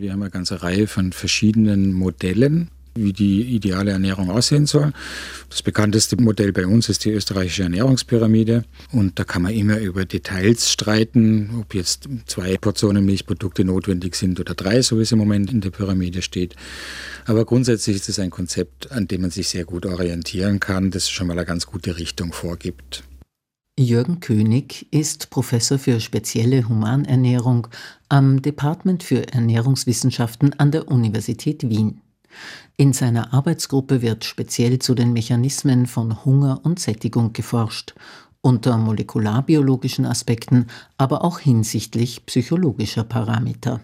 Wir haben eine ganze Reihe von verschiedenen Modellen wie die ideale Ernährung aussehen soll. Das bekannteste Modell bei uns ist die österreichische Ernährungspyramide. Und da kann man immer über Details streiten, ob jetzt zwei Portionen Milchprodukte notwendig sind oder drei, so wie es im Moment in der Pyramide steht. Aber grundsätzlich ist es ein Konzept, an dem man sich sehr gut orientieren kann, das schon mal eine ganz gute Richtung vorgibt. Jürgen König ist Professor für spezielle Humanernährung am Department für Ernährungswissenschaften an der Universität Wien. In seiner Arbeitsgruppe wird speziell zu den Mechanismen von Hunger und Sättigung geforscht, unter molekularbiologischen Aspekten, aber auch hinsichtlich psychologischer Parameter.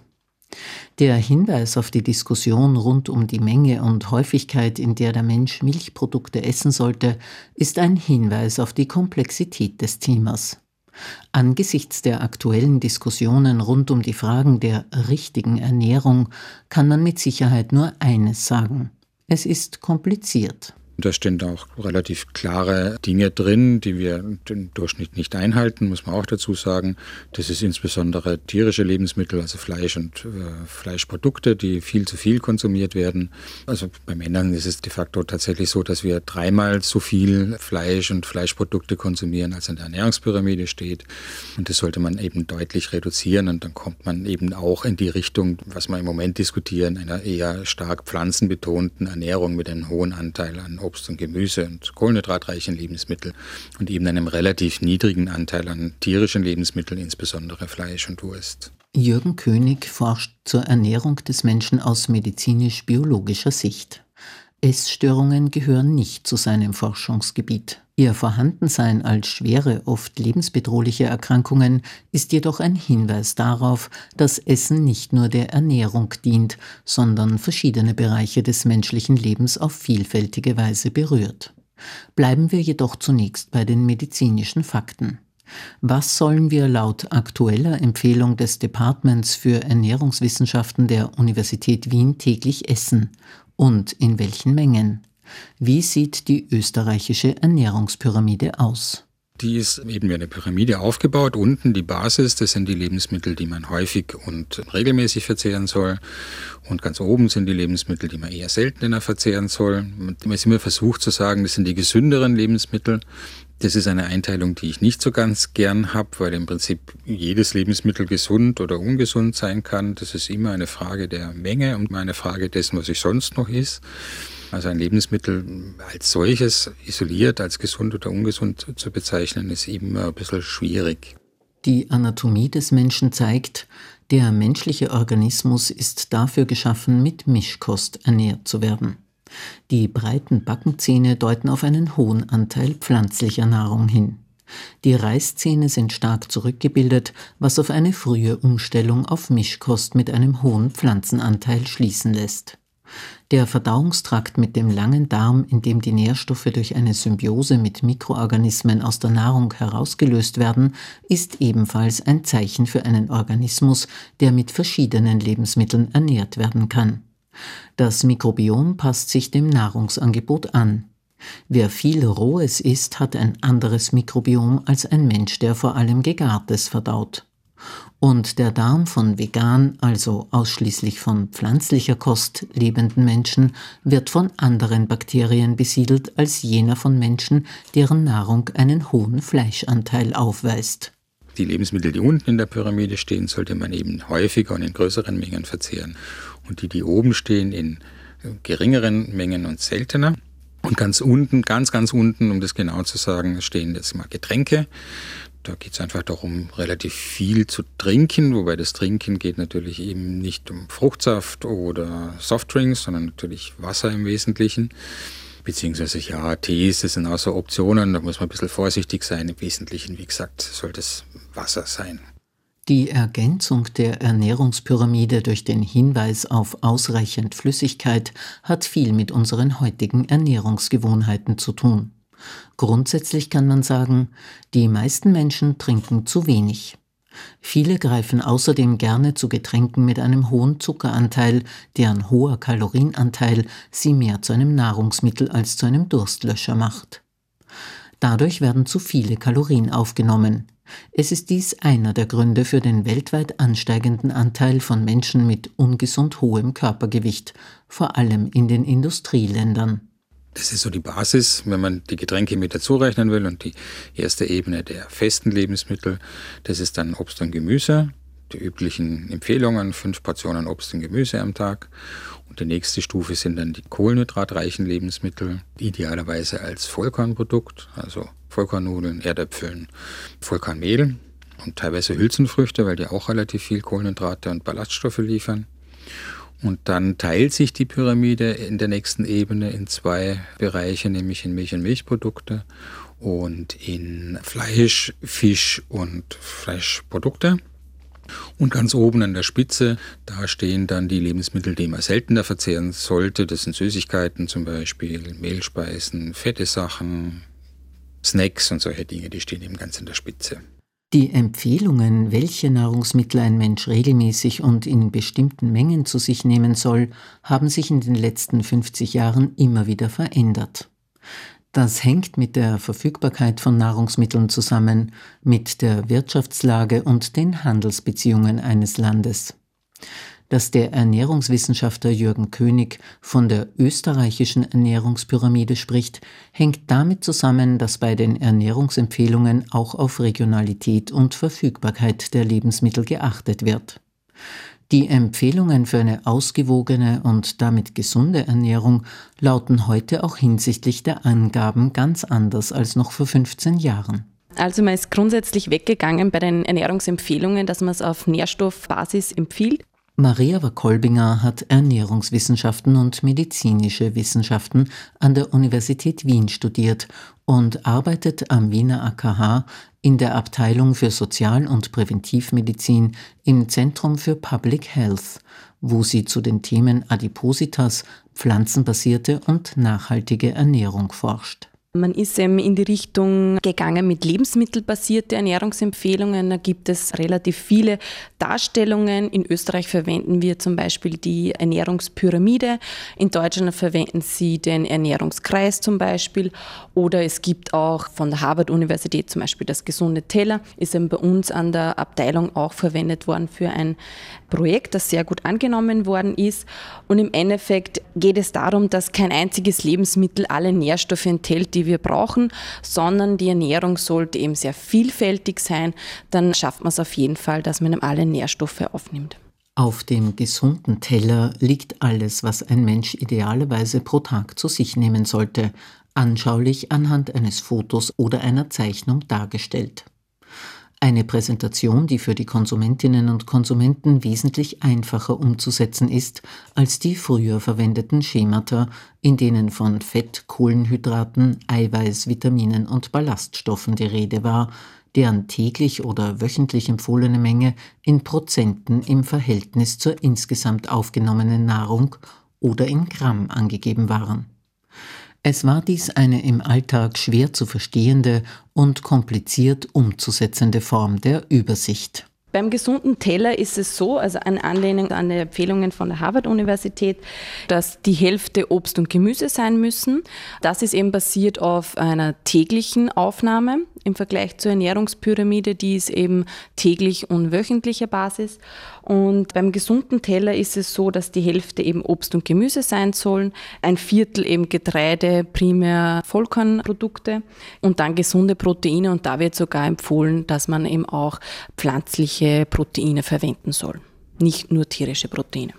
Der Hinweis auf die Diskussion rund um die Menge und Häufigkeit, in der der Mensch Milchprodukte essen sollte, ist ein Hinweis auf die Komplexität des Themas. Angesichts der aktuellen Diskussionen rund um die Fragen der richtigen Ernährung kann man mit Sicherheit nur eines sagen. Es ist kompliziert. Da stehen auch relativ klare Dinge drin, die wir im Durchschnitt nicht einhalten, muss man auch dazu sagen. Das ist insbesondere tierische Lebensmittel, also Fleisch und äh, Fleischprodukte, die viel zu viel konsumiert werden. Also bei Männern ist es de facto tatsächlich so, dass wir dreimal so viel Fleisch und Fleischprodukte konsumieren, als in der Ernährungspyramide steht. Und das sollte man eben deutlich reduzieren und dann kommt man eben auch in die Richtung, was wir im Moment diskutieren, einer eher stark pflanzenbetonten Ernährung mit einem hohen Anteil an Obst und Gemüse und kohlenhydratreichen Lebensmitteln und eben einem relativ niedrigen Anteil an tierischen Lebensmitteln, insbesondere Fleisch und Wurst. Jürgen König forscht zur Ernährung des Menschen aus medizinisch-biologischer Sicht. Essstörungen gehören nicht zu seinem Forschungsgebiet. Ihr Vorhandensein als schwere, oft lebensbedrohliche Erkrankungen ist jedoch ein Hinweis darauf, dass Essen nicht nur der Ernährung dient, sondern verschiedene Bereiche des menschlichen Lebens auf vielfältige Weise berührt. Bleiben wir jedoch zunächst bei den medizinischen Fakten. Was sollen wir laut aktueller Empfehlung des Departments für Ernährungswissenschaften der Universität Wien täglich essen und in welchen Mengen? Wie sieht die österreichische Ernährungspyramide aus? Die ist eben wie eine Pyramide aufgebaut. Unten die Basis, das sind die Lebensmittel, die man häufig und regelmäßig verzehren soll. Und ganz oben sind die Lebensmittel, die man eher seltener verzehren soll. Man ist immer versucht zu sagen, das sind die gesünderen Lebensmittel. Das ist eine Einteilung, die ich nicht so ganz gern habe, weil im Prinzip jedes Lebensmittel gesund oder ungesund sein kann. Das ist immer eine Frage der Menge und eine Frage dessen, was ich sonst noch ist. Also ein Lebensmittel als solches isoliert als gesund oder ungesund zu bezeichnen, ist eben ein bisschen schwierig. Die Anatomie des Menschen zeigt, der menschliche Organismus ist dafür geschaffen, mit Mischkost ernährt zu werden. Die breiten Backenzähne deuten auf einen hohen Anteil pflanzlicher Nahrung hin. Die Reißzähne sind stark zurückgebildet, was auf eine frühe Umstellung auf Mischkost mit einem hohen Pflanzenanteil schließen lässt. Der Verdauungstrakt mit dem langen Darm, in dem die Nährstoffe durch eine Symbiose mit Mikroorganismen aus der Nahrung herausgelöst werden, ist ebenfalls ein Zeichen für einen Organismus, der mit verschiedenen Lebensmitteln ernährt werden kann. Das Mikrobiom passt sich dem Nahrungsangebot an. Wer viel Rohes isst, hat ein anderes Mikrobiom als ein Mensch, der vor allem Gegartes verdaut. Und der Darm von vegan, also ausschließlich von pflanzlicher Kost lebenden Menschen, wird von anderen Bakterien besiedelt als jener von Menschen, deren Nahrung einen hohen Fleischanteil aufweist. Die Lebensmittel, die unten in der Pyramide stehen, sollte man eben häufiger und in größeren Mengen verzehren. Und die, die oben stehen, in geringeren Mengen und seltener. Und ganz unten, ganz, ganz unten, um das genau zu sagen, stehen jetzt mal Getränke. Da geht es einfach darum, relativ viel zu trinken, wobei das Trinken geht natürlich eben nicht um Fruchtsaft oder Softdrinks, sondern natürlich Wasser im Wesentlichen. Beziehungsweise ja, Tees, das sind auch so Optionen, da muss man ein bisschen vorsichtig sein. Im Wesentlichen, wie gesagt, soll das Wasser sein. Die Ergänzung der Ernährungspyramide durch den Hinweis auf ausreichend Flüssigkeit hat viel mit unseren heutigen Ernährungsgewohnheiten zu tun. Grundsätzlich kann man sagen, die meisten Menschen trinken zu wenig. Viele greifen außerdem gerne zu Getränken mit einem hohen Zuckeranteil, deren hoher Kalorienanteil sie mehr zu einem Nahrungsmittel als zu einem Durstlöscher macht. Dadurch werden zu viele Kalorien aufgenommen. Es ist dies einer der Gründe für den weltweit ansteigenden Anteil von Menschen mit ungesund hohem Körpergewicht, vor allem in den Industrieländern. Das ist so die Basis, wenn man die Getränke mit dazu rechnen will. Und die erste Ebene der festen Lebensmittel, das ist dann Obst und Gemüse. Die üblichen Empfehlungen, fünf Portionen Obst und Gemüse am Tag. Und die nächste Stufe sind dann die kohlenhydratreichen Lebensmittel, idealerweise als Vollkornprodukt, also Vollkornnudeln, Erdäpfeln, Vollkornmehl und teilweise Hülsenfrüchte, weil die auch relativ viel Kohlenhydrate und Ballaststoffe liefern. Und dann teilt sich die Pyramide in der nächsten Ebene in zwei Bereiche, nämlich in Milch und Milchprodukte und in Fleisch, Fisch und Fleischprodukte. Und ganz oben an der Spitze, da stehen dann die Lebensmittel, die man seltener verzehren sollte. Das sind Süßigkeiten zum Beispiel, Mehlspeisen, fette Sachen, Snacks und solche Dinge, die stehen eben ganz an der Spitze. Die Empfehlungen, welche Nahrungsmittel ein Mensch regelmäßig und in bestimmten Mengen zu sich nehmen soll, haben sich in den letzten 50 Jahren immer wieder verändert. Das hängt mit der Verfügbarkeit von Nahrungsmitteln zusammen, mit der Wirtschaftslage und den Handelsbeziehungen eines Landes dass der Ernährungswissenschaftler Jürgen König von der österreichischen Ernährungspyramide spricht, hängt damit zusammen, dass bei den Ernährungsempfehlungen auch auf Regionalität und Verfügbarkeit der Lebensmittel geachtet wird. Die Empfehlungen für eine ausgewogene und damit gesunde Ernährung lauten heute auch hinsichtlich der Angaben ganz anders als noch vor 15 Jahren. Also man ist grundsätzlich weggegangen bei den Ernährungsempfehlungen, dass man es auf Nährstoffbasis empfiehlt. Maria Wakolbinger hat Ernährungswissenschaften und medizinische Wissenschaften an der Universität Wien studiert und arbeitet am Wiener AKH in der Abteilung für Sozial- und Präventivmedizin im Zentrum für Public Health, wo sie zu den Themen Adipositas, pflanzenbasierte und nachhaltige Ernährung forscht. Man ist eben in die Richtung gegangen mit lebensmittelbasierte Ernährungsempfehlungen. Da gibt es relativ viele Darstellungen. In Österreich verwenden wir zum Beispiel die Ernährungspyramide. In Deutschland verwenden sie den Ernährungskreis zum Beispiel. Oder es gibt auch von der Harvard-Universität zum Beispiel das gesunde Teller. Ist eben bei uns an der Abteilung auch verwendet worden für ein Projekt, das sehr gut angenommen worden ist. Und im Endeffekt geht es darum, dass kein einziges Lebensmittel alle Nährstoffe enthält, die wir brauchen, sondern die Ernährung sollte eben sehr vielfältig sein. Dann schafft man es auf jeden Fall, dass man alle Nährstoffe aufnimmt. Auf dem gesunden Teller liegt alles, was ein Mensch idealerweise pro Tag zu sich nehmen sollte, anschaulich anhand eines Fotos oder einer Zeichnung dargestellt. Eine Präsentation, die für die Konsumentinnen und Konsumenten wesentlich einfacher umzusetzen ist als die früher verwendeten Schemata, in denen von Fett, Kohlenhydraten, Eiweiß, Vitaminen und Ballaststoffen die Rede war, deren täglich oder wöchentlich empfohlene Menge in Prozenten im Verhältnis zur insgesamt aufgenommenen Nahrung oder in Gramm angegeben waren. Es war dies eine im Alltag schwer zu verstehende und kompliziert umzusetzende Form der Übersicht. Beim gesunden Teller ist es so, also an Anlehnung an die Empfehlungen von der Harvard-Universität, dass die Hälfte Obst und Gemüse sein müssen. Das ist eben basiert auf einer täglichen Aufnahme im Vergleich zur Ernährungspyramide, die ist eben täglich und wöchentlicher Basis. Und beim gesunden Teller ist es so, dass die Hälfte eben Obst und Gemüse sein sollen, ein Viertel eben Getreide, primär Vollkornprodukte und dann gesunde Proteine. Und da wird sogar empfohlen, dass man eben auch pflanzliche Proteine verwenden soll, nicht nur tierische Proteine.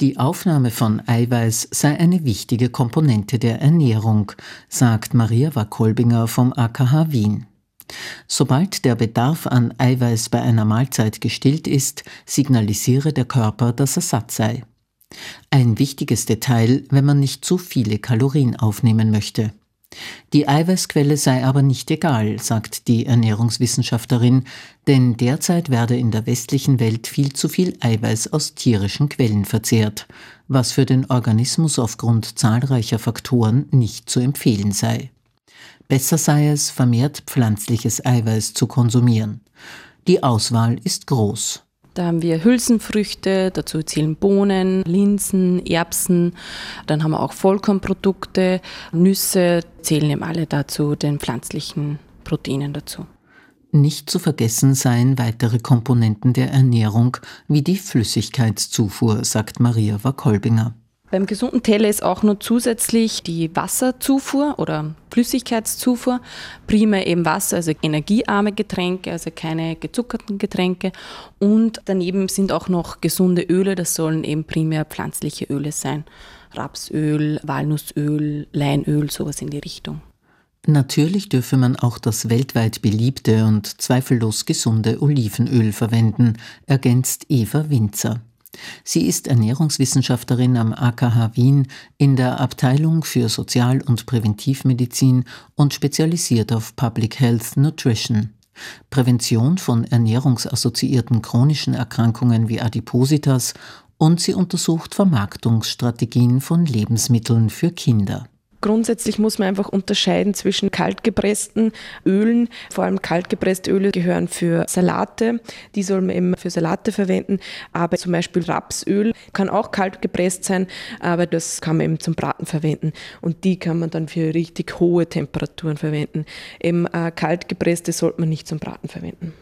Die Aufnahme von Eiweiß sei eine wichtige Komponente der Ernährung, sagt Maria Wakolbinger vom AKH Wien. Sobald der Bedarf an Eiweiß bei einer Mahlzeit gestillt ist, signalisiere der Körper, dass er satt sei. Ein wichtiges Detail, wenn man nicht zu viele Kalorien aufnehmen möchte. Die Eiweißquelle sei aber nicht egal, sagt die Ernährungswissenschaftlerin, denn derzeit werde in der westlichen Welt viel zu viel Eiweiß aus tierischen Quellen verzehrt, was für den Organismus aufgrund zahlreicher Faktoren nicht zu empfehlen sei. Besser sei es, vermehrt pflanzliches Eiweiß zu konsumieren. Die Auswahl ist groß. Da haben wir Hülsenfrüchte, dazu zählen Bohnen, Linsen, Erbsen. Dann haben wir auch Vollkornprodukte, Nüsse, zählen eben alle dazu, den pflanzlichen Proteinen dazu. Nicht zu vergessen seien weitere Komponenten der Ernährung wie die Flüssigkeitszufuhr, sagt Maria Wakolbinger. Beim gesunden Teller ist auch nur zusätzlich die Wasserzufuhr oder Flüssigkeitszufuhr, primär eben Wasser, also energiearme Getränke, also keine gezuckerten Getränke. Und daneben sind auch noch gesunde Öle, das sollen eben primär pflanzliche Öle sein. Rapsöl, Walnussöl, Leinöl, sowas in die Richtung. Natürlich dürfe man auch das weltweit beliebte und zweifellos gesunde Olivenöl verwenden, ergänzt Eva Winzer. Sie ist Ernährungswissenschaftlerin am AKH Wien in der Abteilung für Sozial- und Präventivmedizin und spezialisiert auf Public Health Nutrition. Prävention von ernährungsassoziierten chronischen Erkrankungen wie Adipositas und sie untersucht Vermarktungsstrategien von Lebensmitteln für Kinder. Grundsätzlich muss man einfach unterscheiden zwischen kaltgepressten Ölen. Vor allem kaltgepresste Öle gehören für Salate. Die soll man eben für Salate verwenden. Aber zum Beispiel Rapsöl kann auch kalt gepresst sein, aber das kann man eben zum Braten verwenden. Und die kann man dann für richtig hohe Temperaturen verwenden. Eben äh, kaltgepresste sollte man nicht zum Braten verwenden.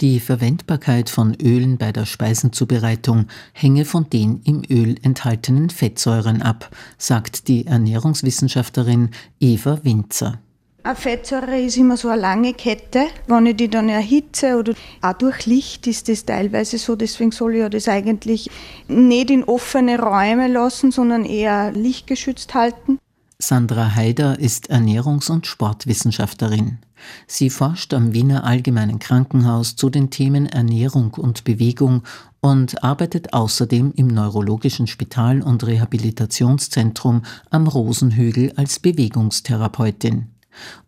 Die Verwendbarkeit von Ölen bei der Speisenzubereitung hänge von den im Öl enthaltenen Fettsäuren ab, sagt die Ernährungswissenschaftlerin Eva Winzer. Eine Fettsäure ist immer so eine lange Kette. Wenn ich die dann erhitze oder auch durch Licht ist das teilweise so, deswegen soll ich das eigentlich nicht in offene Räume lassen, sondern eher lichtgeschützt halten. Sandra Haider ist Ernährungs- und Sportwissenschaftlerin. Sie forscht am Wiener Allgemeinen Krankenhaus zu den Themen Ernährung und Bewegung und arbeitet außerdem im Neurologischen Spital und Rehabilitationszentrum am Rosenhügel als Bewegungstherapeutin.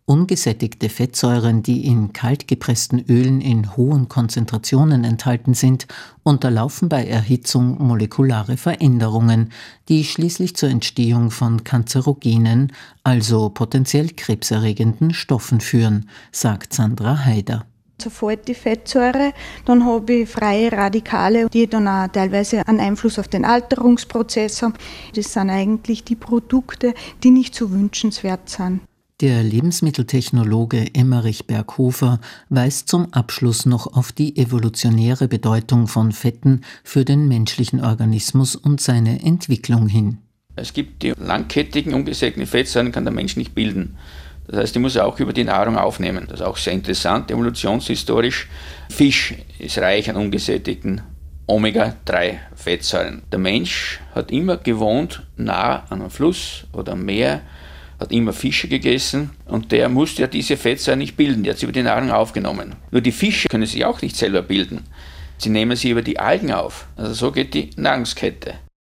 Ungesättigte Fettsäuren, die in kaltgepressten Ölen in hohen Konzentrationen enthalten sind, unterlaufen bei Erhitzung molekulare Veränderungen, die schließlich zur Entstehung von kanzerogenen, also potenziell krebserregenden Stoffen führen, sagt Sandra Haider sofort die Fettsäure. Dann habe ich freie Radikale, die dann auch teilweise einen Einfluss auf den Alterungsprozess haben. Das sind eigentlich die Produkte, die nicht so wünschenswert sind. Der Lebensmitteltechnologe Emmerich Berghofer weist zum Abschluss noch auf die evolutionäre Bedeutung von Fetten für den menschlichen Organismus und seine Entwicklung hin. Es gibt die langkettigen, ungesägten Fettsäuren, kann der Mensch nicht bilden. Das heißt, die muss er auch über die Nahrung aufnehmen. Das ist auch sehr interessant, evolutionshistorisch. Fisch ist reich an ungesättigten Omega-3-Fettsäuren. Der Mensch hat immer gewohnt, nah an einem Fluss oder am Meer hat immer Fische gegessen und der musste ja diese Fettsäuren nicht bilden, die hat sie über die Nahrung aufgenommen. Nur die Fische können sich auch nicht selber bilden. Sie nehmen sie über die Algen auf. Also so geht die Nahrungskette.